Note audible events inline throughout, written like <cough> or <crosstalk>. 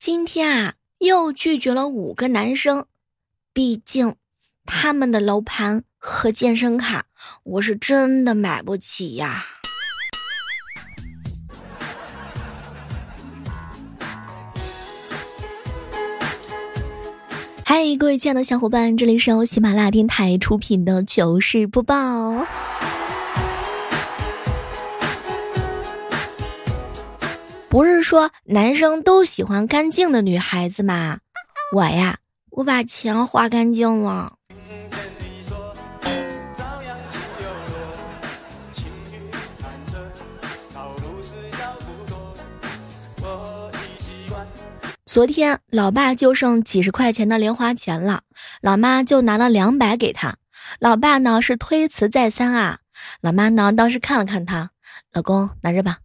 今天啊，又拒绝了五个男生，毕竟他们的楼盘和健身卡，我是真的买不起呀。嗨，各位亲爱的小伙伴，这里是由喜马拉雅电台出品的糗事播报。不是说男生都喜欢干净的女孩子吗？我呀，我把钱花干净了。昨天老爸就剩几十块钱的零花钱了，老妈就拿了两百给他。老爸呢是推辞再三啊，老妈呢当时看了看他，老公拿着吧。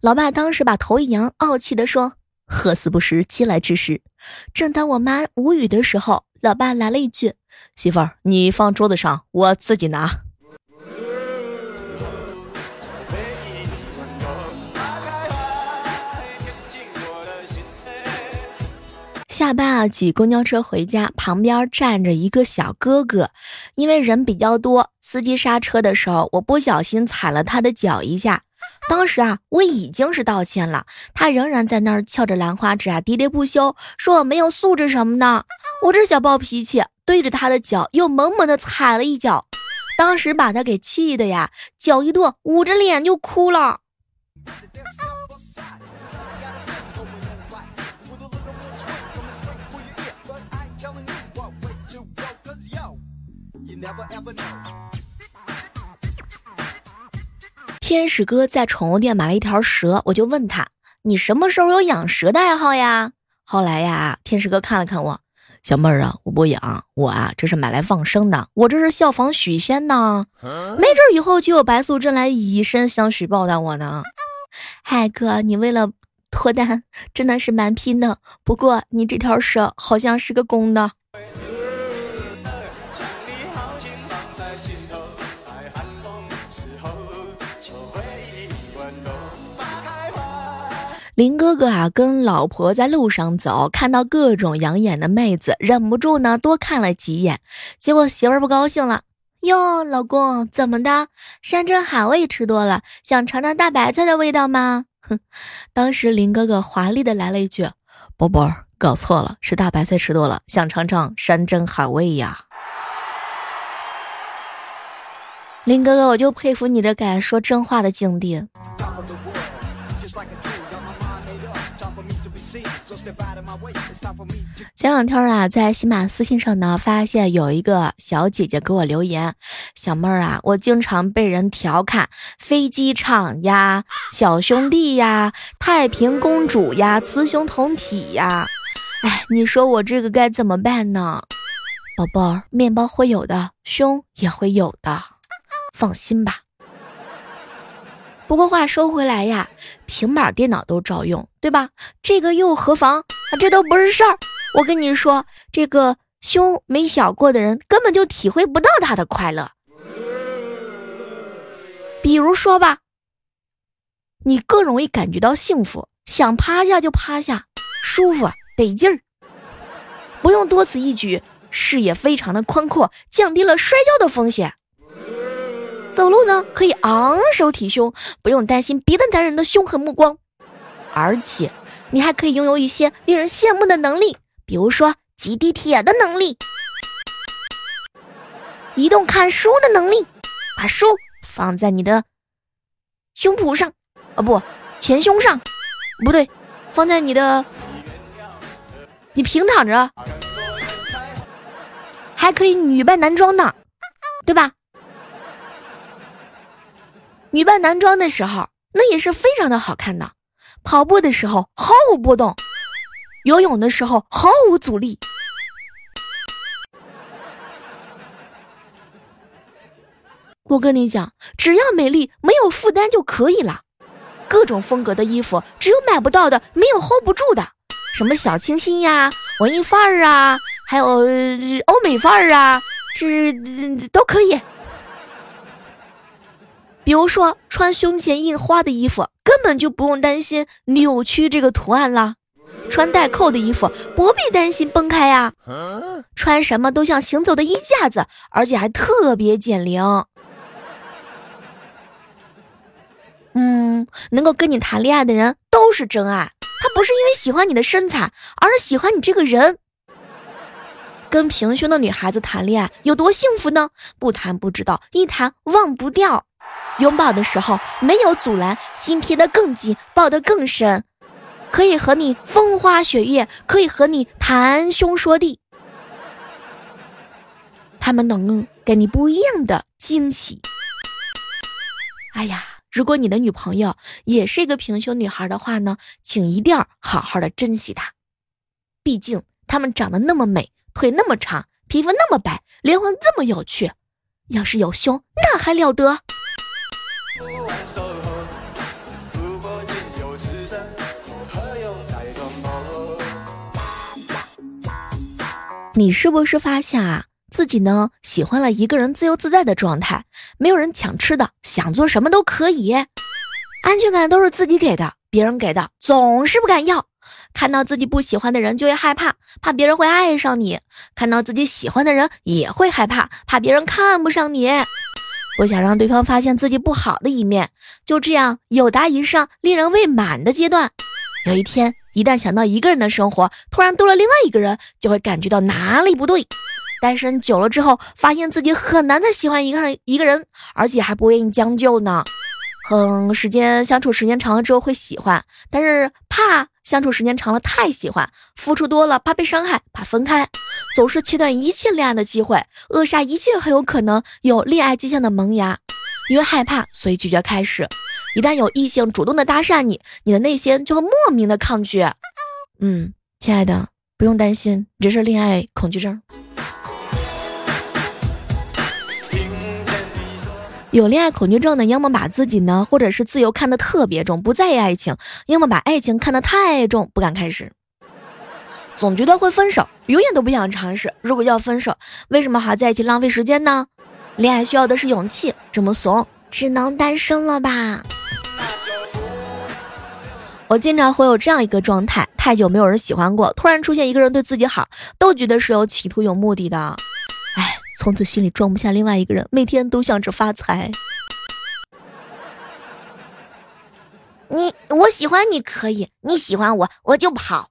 老爸当时把头一扬，傲气地说：“喝死不食嗟来之食。”正当我妈无语的时候，老爸来了一句：“媳妇儿，你放桌子上，我自己拿。”下班啊，挤公交车回家，旁边站着一个小哥哥，因为人比较多，司机刹车的时候，我不小心踩了他的脚一下。当时啊，我已经是道歉了，他仍然在那儿翘着兰花指啊，喋喋不休，说我没有素质什么的。我这小暴脾气，对着他的脚又猛猛的踩了一脚，当时把他给气的呀，脚一跺，捂着脸就哭了。Never ever know. 天使哥在宠物店买了一条蛇，我就问他：“你什么时候有养蛇的爱好呀？”后来呀，天使哥看了看我，小妹儿啊，我不养，我啊这是买来放生的，我这是效仿许仙呢，没准以后就有白素贞来以身相许报答我呢。嗨哥，你为了脱单真的是蛮拼的，不过你这条蛇好像是个公的。林哥哥啊，跟老婆在路上走，看到各种养眼的妹子，忍不住呢多看了几眼。结果媳妇儿不高兴了，哟，老公怎么的？山珍海味吃多了，想尝尝大白菜的味道吗？哼！<laughs> 当时林哥哥华丽的来了一句：“宝贝儿，搞错了，是大白菜吃多了，想尝尝山珍海味呀。”林哥哥，我就佩服你这敢说真话的境地。前两天啊，在喜马私信上呢，发现有一个小姐姐给我留言：“小妹儿啊，我经常被人调侃飞机场呀、小兄弟呀、太平公主呀、雌雄同体呀。”哎，你说我这个该怎么办呢？宝贝儿，面包会有的，胸也会有的，放心吧。不过话说回来呀，平板电脑都照用，对吧？这个又何妨？啊，这都不是事儿。我跟你说，这个胸没小过的人根本就体会不到他的快乐。比如说吧，你更容易感觉到幸福，想趴下就趴下，舒服得劲儿，不用多此一举，视野非常的宽阔，降低了摔跤的风险。走路呢，可以昂首挺胸，不用担心别的男人的凶狠目光，而且你还可以拥有一些令人羡慕的能力，比如说挤地铁的能力，移动看书的能力，把书放在你的胸脯上，啊不，前胸上，不对，放在你的，你平躺着，还可以女扮男装呢，对吧？女扮男装的时候，那也是非常的好看的。跑步的时候毫无波动，游泳的时候毫无阻力。我跟你讲，只要美丽，没有负担就可以了。各种风格的衣服，只有买不到的，没有 hold 不住的。什么小清新呀、文艺范儿啊，还有欧美范儿啊，这都可以。比如说穿胸前印花的衣服，根本就不用担心扭曲这个图案啦。穿带扣的衣服不必担心崩开呀，穿什么都像行走的衣架子，而且还特别减龄。嗯，能够跟你谈恋爱的人都是真爱，他不是因为喜欢你的身材，而是喜欢你这个人。跟平胸的女孩子谈恋爱有多幸福呢？不谈不知道，一谈忘不掉。拥抱的时候没有阻拦，心贴得更紧，抱得更深，可以和你风花雪月，可以和你谈兄说弟。他们能给你不一样的惊喜。哎呀！如果你的女朋友也是一个平胸女孩的话呢，请一定要好好的珍惜她，毕竟她们长得那么美，腿那么长，皮肤那么白，灵魂这么有趣，要是有胸那还了得。你是不是发现啊？自己呢，喜欢了一个人自由自在的状态，没有人抢吃的，想做什么都可以，安全感都是自己给的，别人给的总是不敢要。看到自己不喜欢的人就会害怕，怕别人会爱上你；看到自己喜欢的人也会害怕，怕别人看不上你，不想让对方发现自己不好的一面。就这样有达以上令人未满的阶段。有一天，一旦想到一个人的生活，突然多了另外一个人，就会感觉到哪里不对。单身久了之后，发现自己很难再喜欢一个人，一个人，而且还不愿意将就呢。哼，时间相处时间长了之后会喜欢，但是怕相处时间长了太喜欢，付出多了怕被伤害，怕分开，总是切断一切恋爱的机会，扼杀一切很有可能有恋爱迹象的萌芽。因为害怕，所以拒绝开始。一旦有异性主动的搭讪你，你的内心就会莫名的抗拒。嗯，亲爱的，不用担心，这是恋爱恐惧症。有恋爱恐惧症的，要么把自己呢，或者是自由看得特别重，不在意爱情；要么把爱情看得太重，不敢开始。总觉得会分手，永远都不想尝试。如果要分手，为什么还在一起浪费时间呢？恋爱需要的是勇气，这么怂，只能单身了吧？我经常会有这样一个状态：太久没有人喜欢过，突然出现一个人对自己好，都觉得是有企图、有目的的。哎从此心里装不下另外一个人，每天都想着发财。你我喜欢你可以，你喜欢我我就跑。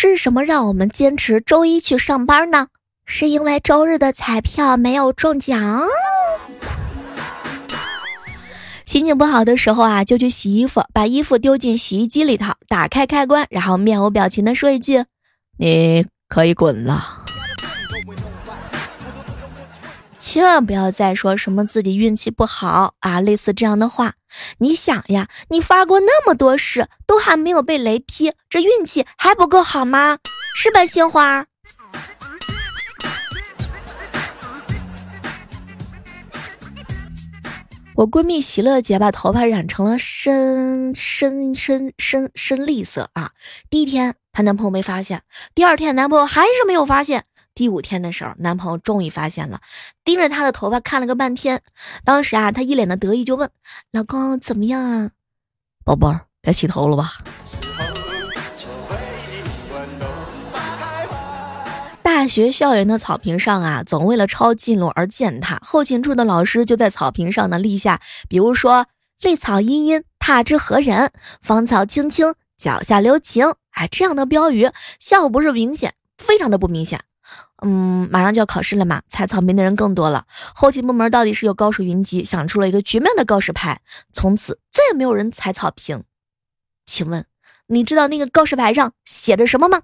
是什么让我们坚持周一去上班呢？是因为周日的彩票没有中奖。心情不好的时候啊，就去洗衣服，把衣服丢进洗衣机里头，打开开关，然后面无表情的说一句：“你可以滚了。”千万不要再说什么自己运气不好啊，类似这样的话。你想呀，你发过那么多誓，都还没有被雷劈，这运气还不够好吗？是吧，杏花？我闺蜜喜乐姐把头发染成了深深深深深绿色啊！第一天她男朋友没发现，第二天男朋友还是没有发现，第五天的时候男朋友终于发现了，盯着她的头发看了个半天。当时啊，她一脸的得意就问：“老公怎么样啊？宝贝儿，该洗头了吧？”大学校园的草坪上啊，总为了抄近路而践踏。后勤处的老师就在草坪上呢立下，比如说“绿草茵茵，踏之何人？芳草青青，脚下留情”哎这样的标语，效果不是明显，非常的不明显。嗯，马上就要考试了嘛，踩草坪的人更多了。后勤部门到底是有高手云集，想出了一个绝妙的告示牌，从此再也没有人踩草坪。请问你知道那个告示牌上写着什么吗？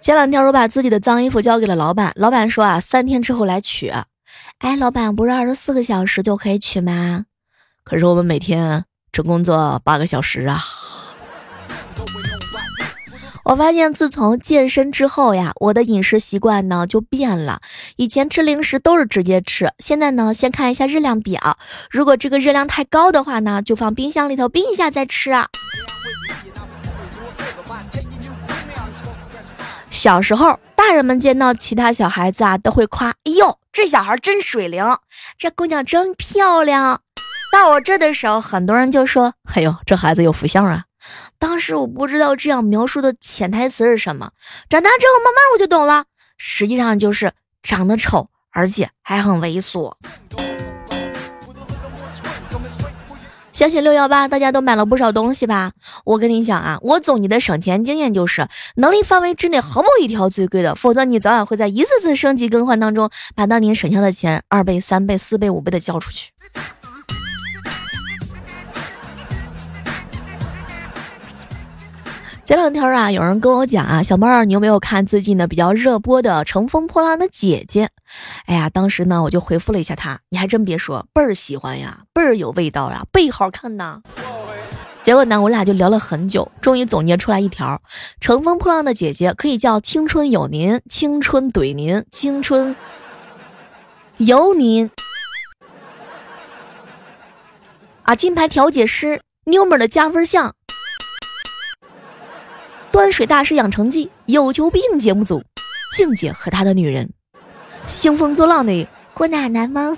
前两天我把自己的脏衣服交给了老板，老板说啊，三天之后来取。哎，老板不是二十四个小时就可以取吗？可是我们每天只工作八个小时啊。我发现自从健身之后呀，我的饮食习惯呢就变了。以前吃零食都是直接吃，现在呢先看一下热量表，如果这个热量太高的话呢，就放冰箱里头冰一下再吃啊。小时候，大人们见到其他小孩子啊，都会夸：“哎呦，这小孩真水灵，这姑娘真漂亮。”到我这的时候，很多人就说：“哎呦，这孩子有福相啊。”当时我不知道这样描述的潜台词是什么，长大之后慢慢我就懂了，实际上就是长得丑，而且还很猥琐。相信六幺八大家都买了不少东西吧？我跟你讲啊，我总结的省钱经验就是，能力范围之内毫无一条最贵的，否则你早晚会在一次次升级更换当中，把当年省下的钱二倍、三倍、四倍、五倍的交出去。前两天啊，有人跟我讲啊，小妹儿，你有没有看最近的比较热播的《乘风破浪的姐姐》？哎呀，当时呢，我就回复了一下他，你还真别说，倍儿喜欢呀，倍儿有味道呀，倍好看呐。结果呢，我俩就聊了很久，终于总结出来一条：乘风破浪的姐姐可以叫青春有您，青春怼您，青春有您。啊，金牌调解师，妞们的加分项。端水大师养成记，有求必应节目组，静姐和她的女人，兴风作浪的郭奶奶吗？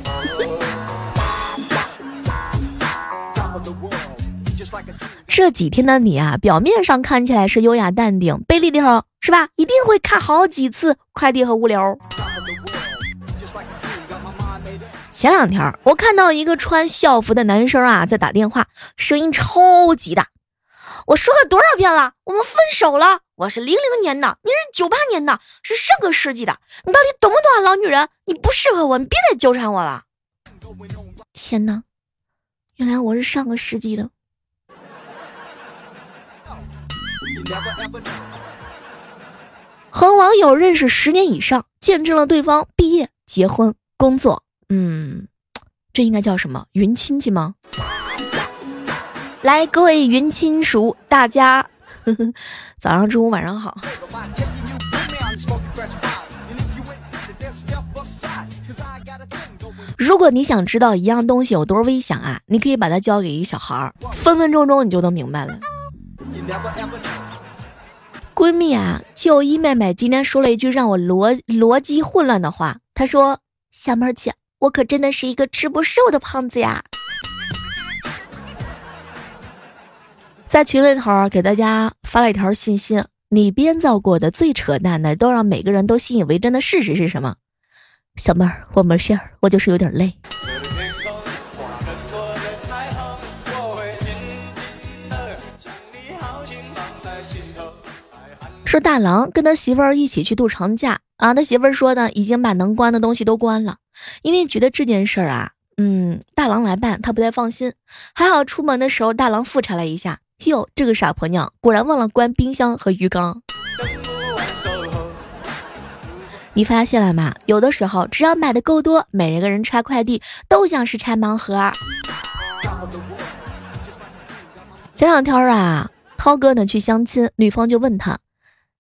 这几天的你啊，表面上看起来是优雅淡定，背地里头是吧？一定会看好几次快递和物流。前两天我看到一个穿校服的男生啊，在打电话，声音超级大。我说了多少遍了，我们分手了。我是零零年的，你是九八年的，是上个世纪的。你到底懂不懂啊，老女人？你不适合我，你别再纠缠我了。天哪，原来我是上个世纪的。和网友认识十年以上，见证了对方毕业、结婚、工作。嗯，这应该叫什么？云亲戚吗？来，各位云亲属，大家呵呵 <laughs> 早上、中午、晚上好。如果你想知道一样东西有多危险啊，你可以把它交给一小孩儿，分分钟钟你就能明白了。闺蜜啊，就一妹妹今天说了一句让我逻逻辑混乱的话，她说：“小妹儿姐，我可真的是一个吃不瘦的胖子呀。”在群里头给大家发了一条信息：你编造过的最扯淡的，都让每个人都信以为真的事实是什么？小妹儿，我没事儿，我就是有点累。说大郎跟他媳妇儿一起去度长假啊，他媳妇儿说呢，已经把能关的东西都关了，因为觉得这件事儿啊，嗯，大郎来办他不太放心。还好出门的时候大郎复查了一下。哟，这个傻婆娘果然忘了关冰箱和鱼缸。你发现了吗？有的时候只要买的够多，每一个人拆快递都像是拆盲盒。前两天啊，涛哥呢去相亲，女方就问他：“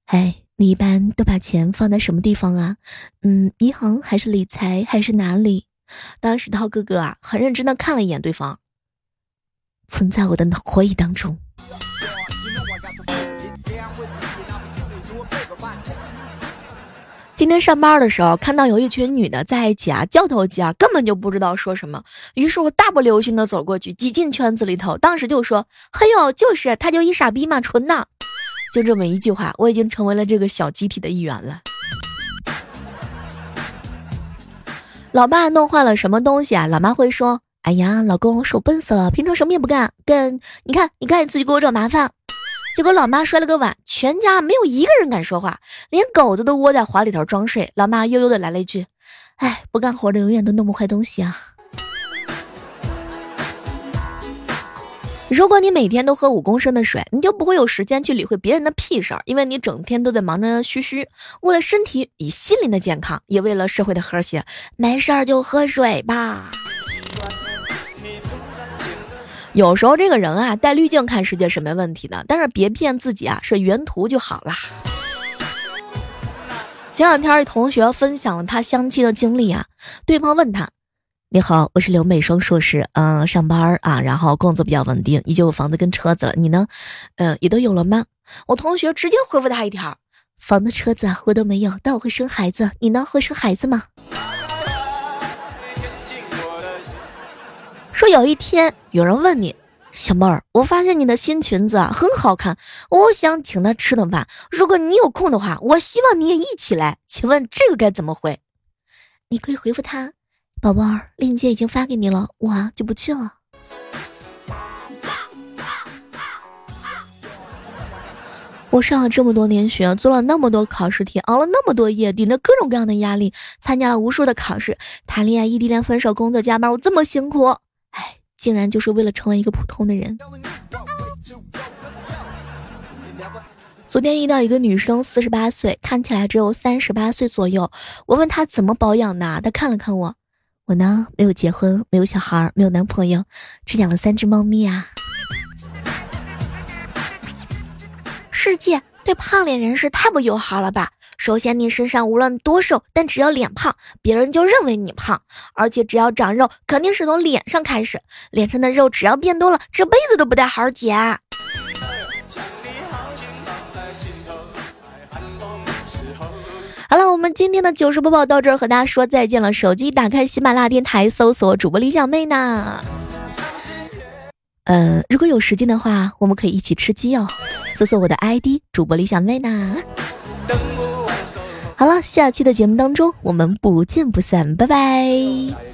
哎，你一般都把钱放在什么地方啊？嗯，银行还是理财还是哪里？”当时涛哥哥啊，很认真的看了一眼对方，存在我的回忆当中。今天上班的时候，看到有一群女的在一起啊，交头接耳，根本就不知道说什么。于是我大步流星的走过去，挤进圈子里头，当时就说：“嘿呦，就是他就一傻逼嘛，纯的。”就这么一句话，我已经成为了这个小集体的一员了。老爸弄坏了什么东西啊？老妈会说：“哎呀，老公我手笨死了，平常什么也不干，干你看，你看你自己给我找麻烦。”结果老妈摔了个碗，全家没有一个人敢说话，连狗子都窝在怀里头装睡。老妈悠悠的来了一句：“哎，不干活的永远都弄不坏东西啊。<laughs> ”如果你每天都喝五公升的水，你就不会有时间去理会别人的屁事儿，因为你整天都在忙着嘘嘘。为了身体与心灵的健康，也为了社会的和谐，没事儿就喝水吧。有时候这个人啊，带滤镜看世界是没问题的，但是别骗自己啊，是原图就好啦。前两天一同学分享了他相亲的经历啊，对方问他：“你好，我是留美双硕士，嗯，上班啊，然后工作比较稳定，已经有房子跟车子了，你呢？嗯，也都有了吗？”我同学直接回复他一条：“房子、车子，我都没有，但我会生孩子。你呢？会生孩子吗？有一天有人问你，小妹儿，我发现你的新裙子啊很好看，我想请他吃顿饭。如果你有空的话，我希望你也一起来。请问这个该怎么回？你可以回复他，宝宝，链接已经发给你了，我就不去了。我上了这么多年学，做了那么多考试题，熬了那么多夜，顶着各种各样的压力，参加了无数的考试，谈恋爱、异地恋、分手、工作、加班，我这么辛苦，竟然就是为了成为一个普通的人。昨天遇到一个女生，四十八岁，看起来只有三十八岁左右。我问她怎么保养的，她看了看我，我呢没有结婚，没有小孩，没有男朋友，只养了三只猫咪啊。世界对胖脸人士太不友好了吧？首先，你身上无论多瘦，但只要脸胖，别人就认为你胖。而且，只要长肉，肯定是从脸上开始。脸上的肉只要变多了，这辈子都不带好好减。好了，我们今天的糗事播报到这儿，和大家说再见了。手机打开喜马拉雅电台，搜索主播李小妹呢。嗯，如果有时间的话，我们可以一起吃鸡哦。搜索我的 ID 主播李小妹呢。好了，下期的节目当中，我们不见不散，拜拜。